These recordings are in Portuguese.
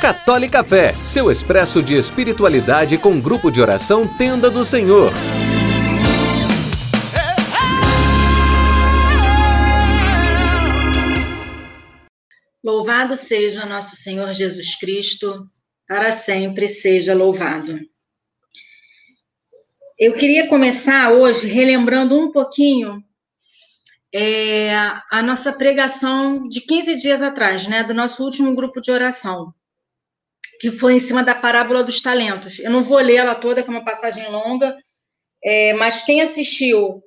Católica Fé, seu expresso de espiritualidade com grupo de oração Tenda do Senhor. Louvado seja nosso Senhor Jesus Cristo, para sempre seja louvado. Eu queria começar hoje relembrando um pouquinho é, a nossa pregação de 15 dias atrás, né, do nosso último grupo de oração, que foi em cima da parábola dos talentos. Eu não vou ler ela toda, que é uma passagem longa, é, mas quem assistiu,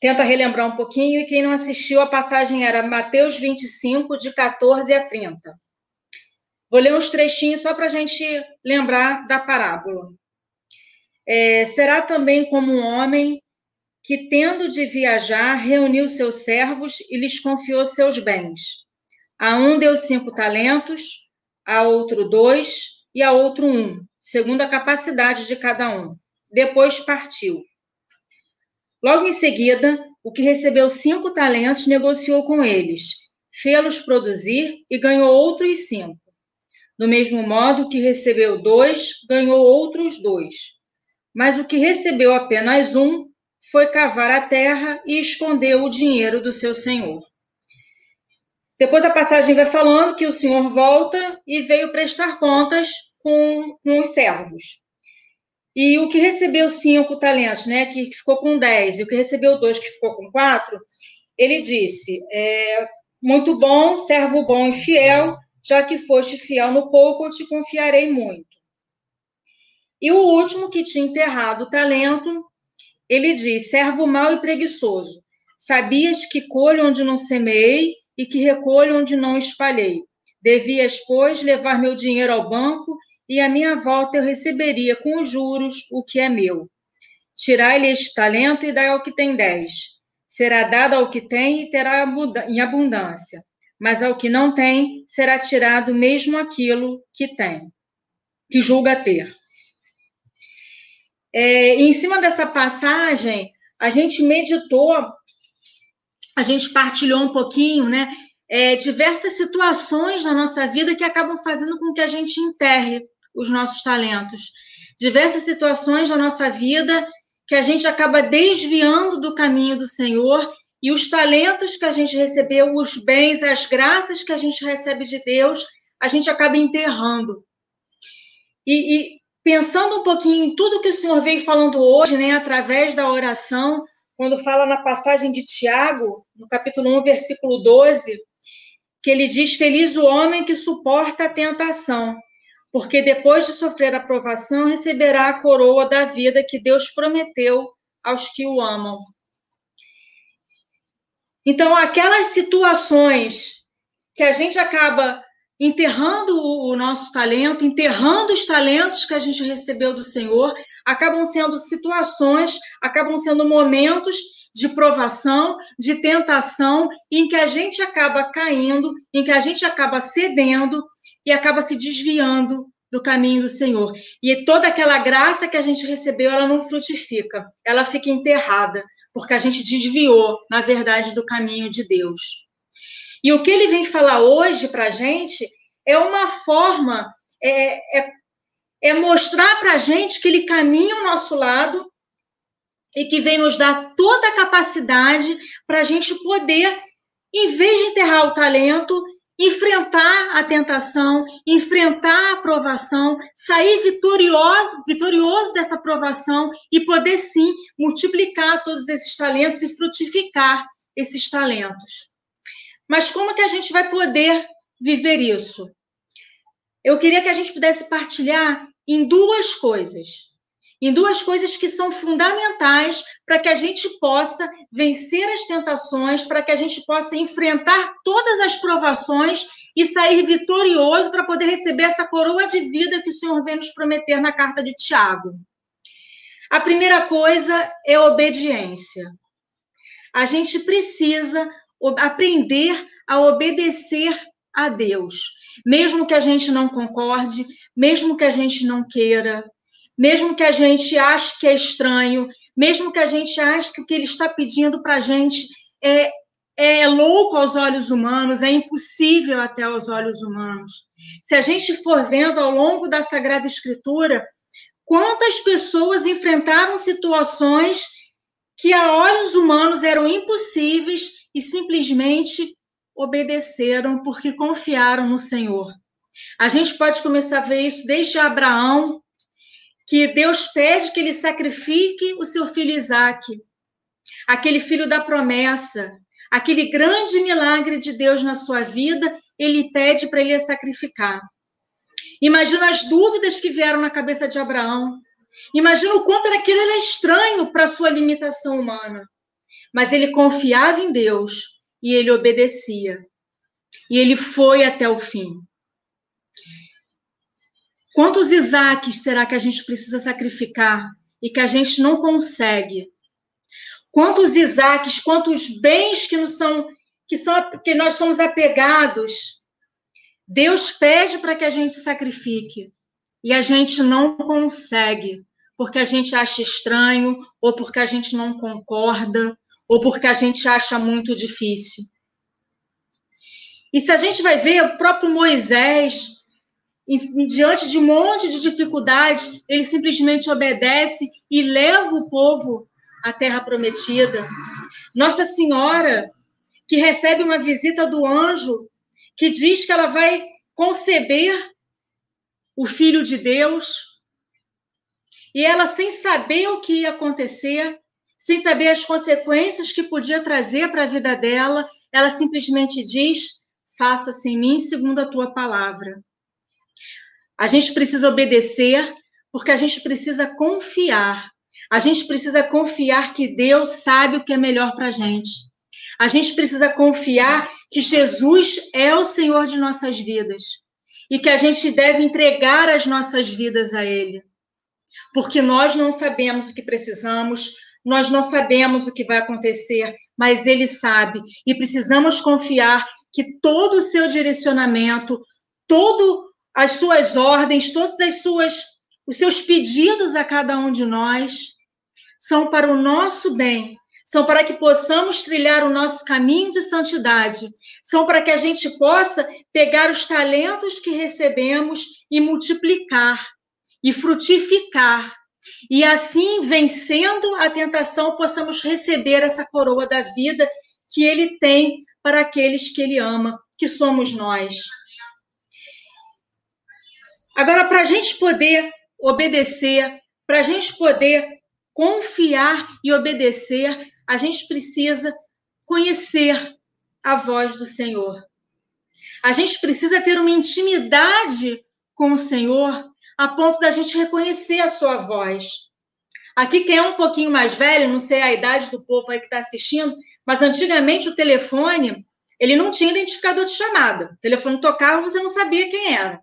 tenta relembrar um pouquinho, e quem não assistiu, a passagem era Mateus 25, de 14 a 30. Vou ler uns trechinhos só para a gente lembrar da parábola. É, será também como um homem que, tendo de viajar, reuniu seus servos e lhes confiou seus bens. A um deu cinco talentos, a outro dois e a outro um, segundo a capacidade de cada um. Depois partiu. Logo em seguida, o que recebeu cinco talentos negociou com eles, fê-los produzir e ganhou outros cinco. Do mesmo modo, o que recebeu dois ganhou outros dois. Mas o que recebeu apenas um foi cavar a terra e escondeu o dinheiro do seu senhor. Depois a passagem vai falando que o senhor volta e veio prestar contas com, com os servos. E o que recebeu cinco talentos, né, que ficou com dez, e o que recebeu dois, que ficou com quatro, ele disse: é, Muito bom, servo bom e fiel, já que foste fiel no pouco, eu te confiarei muito. E o último, que tinha enterrado o talento, ele diz: servo mau e preguiçoso, sabias que colho onde não semeei e que recolho onde não espalhei. Devias, pois, levar meu dinheiro ao banco e à minha volta eu receberia com os juros o que é meu. Tirai-lhe este talento e dai ao que tem dez. Será dado ao que tem e terá em abundância. Mas ao que não tem, será tirado mesmo aquilo que tem, que julga ter. É, em cima dessa passagem, a gente meditou, a gente partilhou um pouquinho, né? É, diversas situações na nossa vida que acabam fazendo com que a gente enterre os nossos talentos. Diversas situações na nossa vida que a gente acaba desviando do caminho do Senhor e os talentos que a gente recebeu, os bens, as graças que a gente recebe de Deus, a gente acaba enterrando. E, e pensando um pouquinho em tudo que o Senhor veio falando hoje, né, através da oração, quando fala na passagem de Tiago, no capítulo 1, versículo 12, que ele diz: Feliz o homem que suporta a tentação, porque depois de sofrer a provação, receberá a coroa da vida que Deus prometeu aos que o amam. Então, aquelas situações que a gente acaba enterrando o nosso talento, enterrando os talentos que a gente recebeu do Senhor, acabam sendo situações, acabam sendo momentos de provação, de tentação, em que a gente acaba caindo, em que a gente acaba cedendo e acaba se desviando do caminho do Senhor. E toda aquela graça que a gente recebeu, ela não frutifica, ela fica enterrada, porque a gente desviou, na verdade, do caminho de Deus. E o que ele vem falar hoje para a gente é uma forma, é, é, é mostrar para a gente que ele caminha ao nosso lado e que vem nos dar toda a capacidade para a gente poder, em vez de enterrar o talento, enfrentar a tentação, enfrentar a aprovação, sair vitorioso, vitorioso dessa aprovação e poder sim multiplicar todos esses talentos e frutificar esses talentos. Mas como que a gente vai poder viver isso? Eu queria que a gente pudesse partilhar em duas coisas. Em duas coisas que são fundamentais para que a gente possa vencer as tentações, para que a gente possa enfrentar todas as provações e sair vitorioso para poder receber essa coroa de vida que o Senhor vem nos prometer na carta de Tiago. A primeira coisa é obediência. A gente precisa aprender a obedecer a Deus, mesmo que a gente não concorde, mesmo que a gente não queira, mesmo que a gente ache que é estranho, mesmo que a gente ache que o que ele está pedindo para a gente é, é louco aos olhos humanos, é impossível até aos olhos humanos. Se a gente for vendo ao longo da Sagrada Escritura, quantas pessoas enfrentaram situações que a olhos humanos eram impossíveis e simplesmente obedeceram porque confiaram no Senhor. A gente pode começar a ver isso desde Abraão, que Deus pede que ele sacrifique o seu filho Isaque, aquele filho da promessa, aquele grande milagre de Deus na sua vida, ele pede para ele sacrificar. Imagina as dúvidas que vieram na cabeça de Abraão. Imagina o quanto aquilo era estranho para a sua limitação humana. Mas ele confiava em Deus e ele obedecia. E ele foi até o fim. Quantos Isaques será que a gente precisa sacrificar e que a gente não consegue? Quantos Isaques, quantos bens que, nos são, que, são, que nós somos apegados, Deus pede para que a gente sacrifique e a gente não consegue, porque a gente acha estranho, ou porque a gente não concorda, ou porque a gente acha muito difícil. E se a gente vai ver o próprio Moisés, diante de um monte de dificuldades, ele simplesmente obedece e leva o povo à terra prometida. Nossa Senhora, que recebe uma visita do anjo, que diz que ela vai conceber o filho de Deus, e ela, sem saber o que ia acontecer, sem saber as consequências que podia trazer para a vida dela, ela simplesmente diz: Faça-se em mim segundo a tua palavra. A gente precisa obedecer, porque a gente precisa confiar. A gente precisa confiar que Deus sabe o que é melhor para a gente. A gente precisa confiar que Jesus é o Senhor de nossas vidas e que a gente deve entregar as nossas vidas a Ele. Porque nós não sabemos o que precisamos, nós não sabemos o que vai acontecer, mas Ele sabe e precisamos confiar que todo o seu direcionamento, todo as suas ordens, todas as suas os seus pedidos a cada um de nós são para o nosso bem, são para que possamos trilhar o nosso caminho de santidade, são para que a gente possa pegar os talentos que recebemos e multiplicar e frutificar. E assim, vencendo a tentação, possamos receber essa coroa da vida que ele tem para aqueles que ele ama, que somos nós. Agora, para a gente poder obedecer, para a gente poder confiar e obedecer, a gente precisa conhecer a voz do Senhor. A gente precisa ter uma intimidade com o Senhor a ponto da gente reconhecer a sua voz. Aqui, quem é um pouquinho mais velho, não sei a idade do povo aí que está assistindo, mas antigamente o telefone, ele não tinha identificador de chamada. O telefone tocava, você não sabia quem era.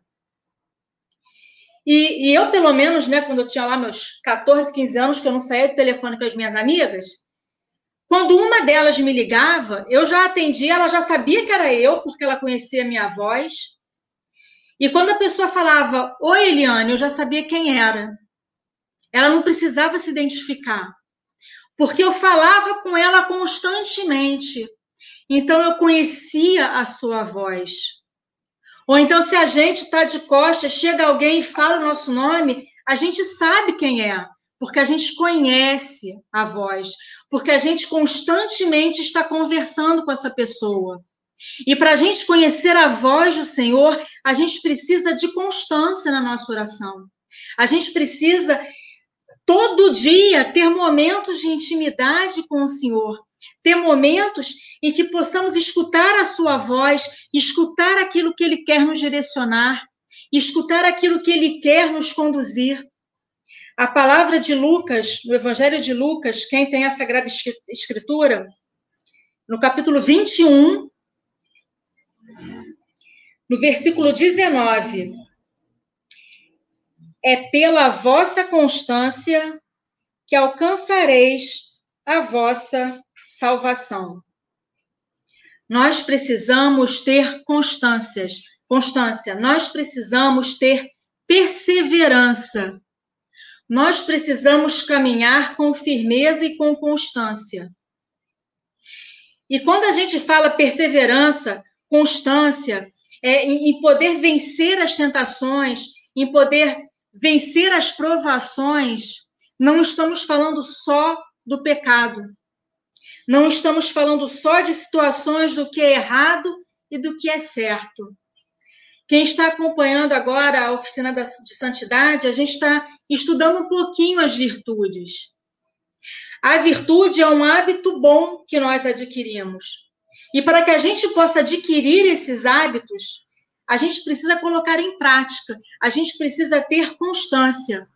E, e, eu, pelo menos, né, quando eu tinha lá meus 14, 15 anos, que eu não saía do telefone com as minhas amigas, quando uma delas me ligava, eu já atendia, ela já sabia que era eu, porque ela conhecia a minha voz. E quando a pessoa falava, Oi, Eliane, eu já sabia quem era. Ela não precisava se identificar, porque eu falava com ela constantemente. Então eu conhecia a sua voz. Ou então, se a gente está de costas, chega alguém e fala o nosso nome, a gente sabe quem é, porque a gente conhece a voz, porque a gente constantemente está conversando com essa pessoa. E para a gente conhecer a voz do Senhor, a gente precisa de constância na nossa oração. A gente precisa todo dia ter momentos de intimidade com o Senhor, ter momentos em que possamos escutar a sua voz, escutar aquilo que ele quer nos direcionar, escutar aquilo que ele quer nos conduzir. A palavra de Lucas, no Evangelho de Lucas, quem tem a Sagrada Escritura, no capítulo 21, no versículo 19, é pela vossa constância que alcançareis a vossa salvação. Nós precisamos ter constâncias, constância. Nós precisamos ter perseverança. Nós precisamos caminhar com firmeza e com constância. E quando a gente fala perseverança, constância, é, em poder vencer as tentações, em poder vencer as provações, não estamos falando só do pecado. Não estamos falando só de situações do que é errado e do que é certo. Quem está acompanhando agora a oficina de santidade, a gente está estudando um pouquinho as virtudes. A virtude é um hábito bom que nós adquirimos. E para que a gente possa adquirir esses hábitos, a gente precisa colocar em prática, a gente precisa ter constância.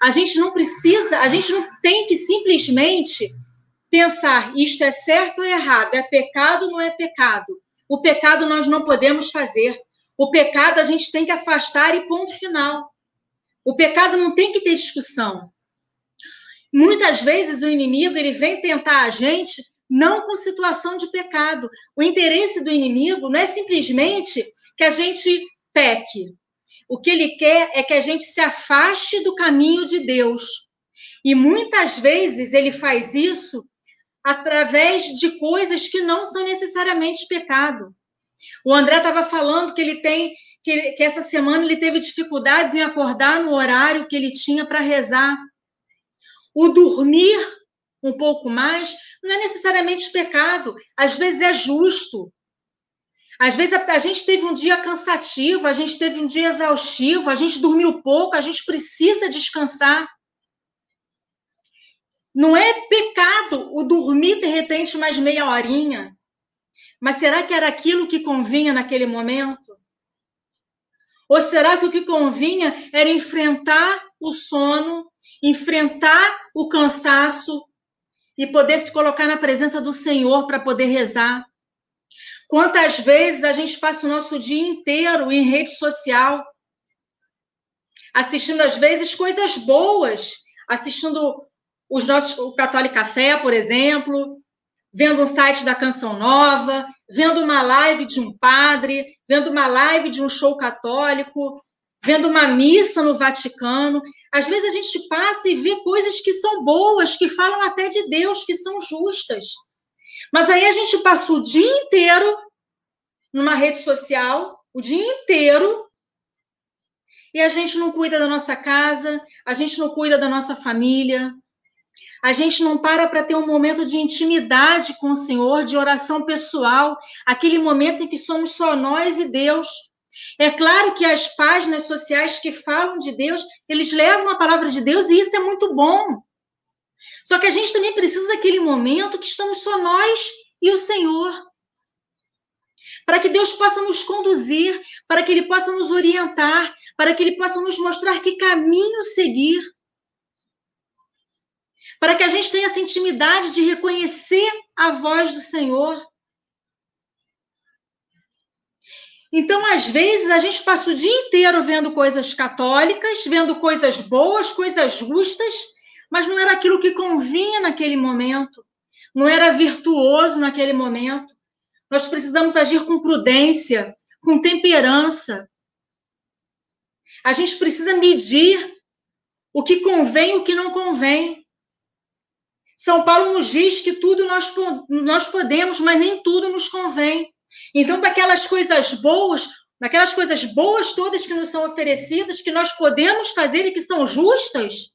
A gente não precisa, a gente não tem que simplesmente pensar isto é certo ou errado, é pecado ou não é pecado. O pecado nós não podemos fazer. O pecado a gente tem que afastar e ponto final. O pecado não tem que ter discussão. Muitas vezes o inimigo ele vem tentar a gente não com situação de pecado. O interesse do inimigo não é simplesmente que a gente peque. O que ele quer é que a gente se afaste do caminho de Deus. E muitas vezes ele faz isso através de coisas que não são necessariamente pecado. O André estava falando que ele tem que, que essa semana ele teve dificuldades em acordar no horário que ele tinha para rezar. O dormir um pouco mais não é necessariamente pecado, às vezes é justo. Às vezes a, a, gente teve um dia cansativo, a gente teve um dia exaustivo, a gente dormiu pouco, a gente precisa descansar. Não é pecado o dormir de repente mais meia horinha. Mas será que era aquilo que convinha naquele momento? Ou será que o que convinha era enfrentar o sono, enfrentar o cansaço e poder se colocar na presença do Senhor para poder rezar? Quantas vezes a gente passa o nosso dia inteiro em rede social, assistindo às vezes coisas boas, assistindo os nossos, o Católico Café, por exemplo, vendo um site da Canção Nova, vendo uma live de um padre, vendo uma live de um show católico, vendo uma missa no Vaticano. Às vezes a gente passa e vê coisas que são boas, que falam até de Deus, que são justas. Mas aí a gente passa o dia inteiro numa rede social, o dia inteiro, e a gente não cuida da nossa casa, a gente não cuida da nossa família, a gente não para para ter um momento de intimidade com o Senhor, de oração pessoal, aquele momento em que somos só nós e Deus. É claro que as páginas sociais que falam de Deus, eles levam a palavra de Deus e isso é muito bom. Só que a gente também precisa daquele momento que estamos só nós e o Senhor. Para que Deus possa nos conduzir, para que Ele possa nos orientar, para que Ele possa nos mostrar que caminho seguir para que a gente tenha essa intimidade de reconhecer a voz do Senhor. Então, às vezes, a gente passa o dia inteiro vendo coisas católicas, vendo coisas boas, coisas justas, mas não era aquilo que convinha naquele momento, não era virtuoso naquele momento. Nós precisamos agir com prudência, com temperança. A gente precisa medir o que convém e o que não convém. São Paulo nos diz que tudo nós, nós podemos, mas nem tudo nos convém. Então, daquelas coisas boas, daquelas coisas boas todas que nos são oferecidas, que nós podemos fazer e que são justas,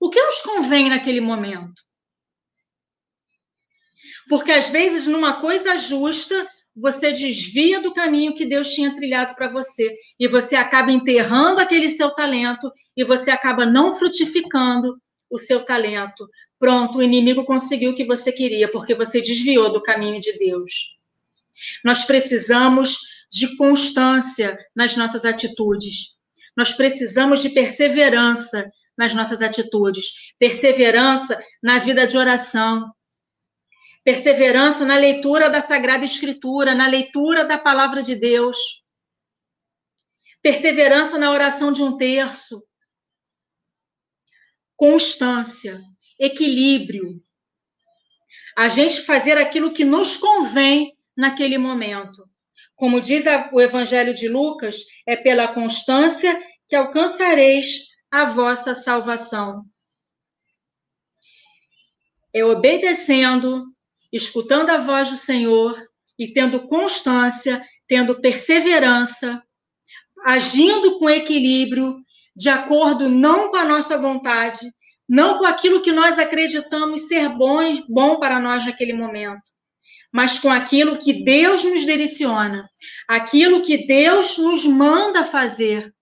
o que nos convém naquele momento? Porque às vezes, numa coisa justa, você desvia do caminho que Deus tinha trilhado para você e você acaba enterrando aquele seu talento e você acaba não frutificando o seu talento, Pronto, o inimigo conseguiu o que você queria, porque você desviou do caminho de Deus. Nós precisamos de constância nas nossas atitudes. Nós precisamos de perseverança nas nossas atitudes, perseverança na vida de oração, perseverança na leitura da Sagrada Escritura, na leitura da palavra de Deus, perseverança na oração de um terço, constância equilíbrio. A gente fazer aquilo que nos convém naquele momento. Como diz o Evangelho de Lucas, é pela constância que alcançareis a vossa salvação. É obedecendo escutando a voz do Senhor e tendo constância, tendo perseverança, agindo com equilíbrio, de acordo não com a nossa vontade, não com aquilo que nós acreditamos ser bom, bom para nós naquele momento, mas com aquilo que Deus nos direciona, aquilo que Deus nos manda fazer.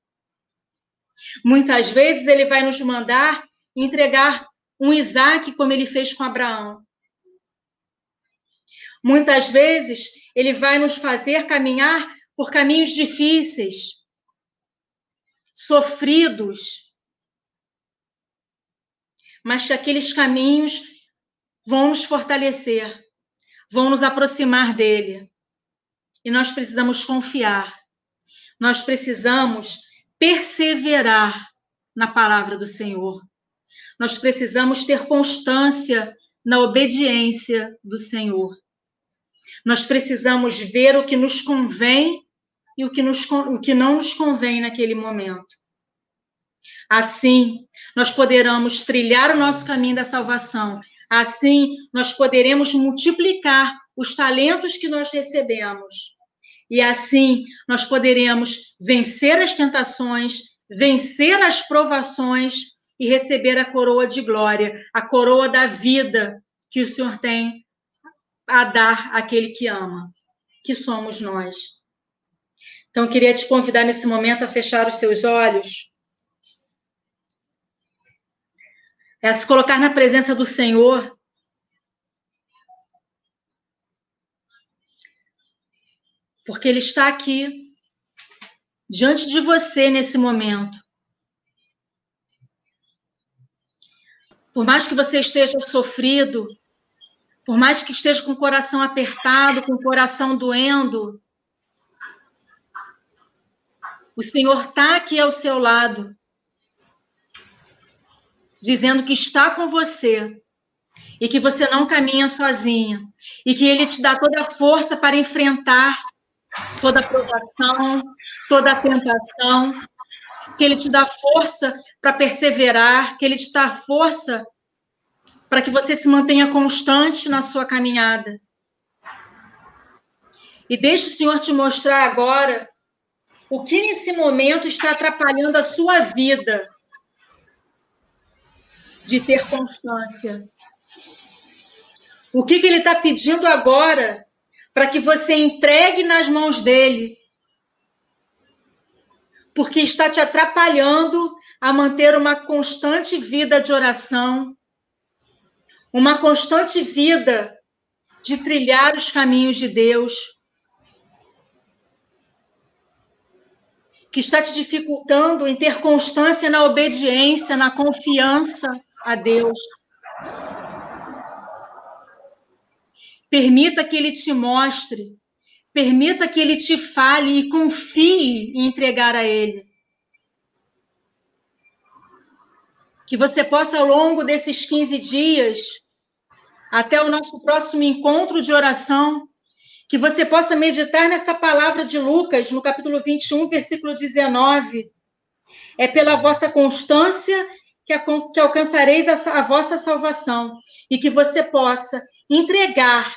Muitas vezes ele vai nos mandar entregar um Isaac como ele fez com Abraão. Muitas vezes ele vai nos fazer caminhar por caminhos difíceis, sofridos, mas que aqueles caminhos vão nos fortalecer, vão nos aproximar dele. E nós precisamos confiar, nós precisamos perseverar na palavra do Senhor. Nós precisamos ter constância na obediência do Senhor. Nós precisamos ver o que nos convém e o que, nos, o que não nos convém naquele momento. Assim, nós poderemos trilhar o nosso caminho da salvação. Assim, nós poderemos multiplicar os talentos que nós recebemos. E assim, nós poderemos vencer as tentações, vencer as provações e receber a coroa de glória, a coroa da vida que o Senhor tem a dar àquele que ama, que somos nós. Então, eu queria te convidar nesse momento a fechar os seus olhos. É a se colocar na presença do Senhor. Porque Ele está aqui, diante de você nesse momento. Por mais que você esteja sofrido, por mais que esteja com o coração apertado, com o coração doendo, o Senhor está aqui ao seu lado, dizendo que está com você e que você não caminha sozinha e que Ele te dá toda a força para enfrentar toda a provação, toda a tentação, que Ele te dá força para perseverar, que Ele te dá força para que você se mantenha constante na sua caminhada. E deixe o Senhor te mostrar agora o que nesse momento está atrapalhando a sua vida de ter constância. O que, que ele está pedindo agora para que você entregue nas mãos dele? Porque está te atrapalhando a manter uma constante vida de oração, uma constante vida de trilhar os caminhos de Deus, que está te dificultando em ter constância na obediência, na confiança a Deus. Permita que Ele te mostre, permita que Ele te fale e confie em entregar a Ele. que você possa, ao longo desses 15 dias, até o nosso próximo encontro de oração, que você possa meditar nessa palavra de Lucas, no capítulo 21, versículo 19. É pela vossa constância que, alcançareis a vossa salvação e que você possa entregar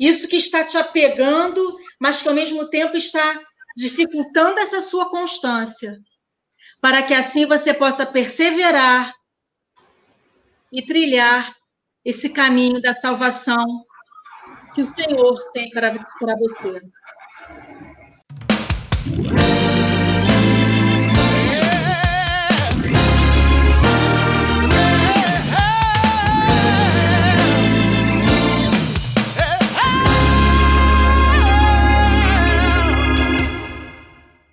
isso que está te apegando, mas que ao mesmo tempo está dificultando essa sua constância para que assim você possa perseverar e trilhar esse caminho da salvação que o Senhor tem para, para você.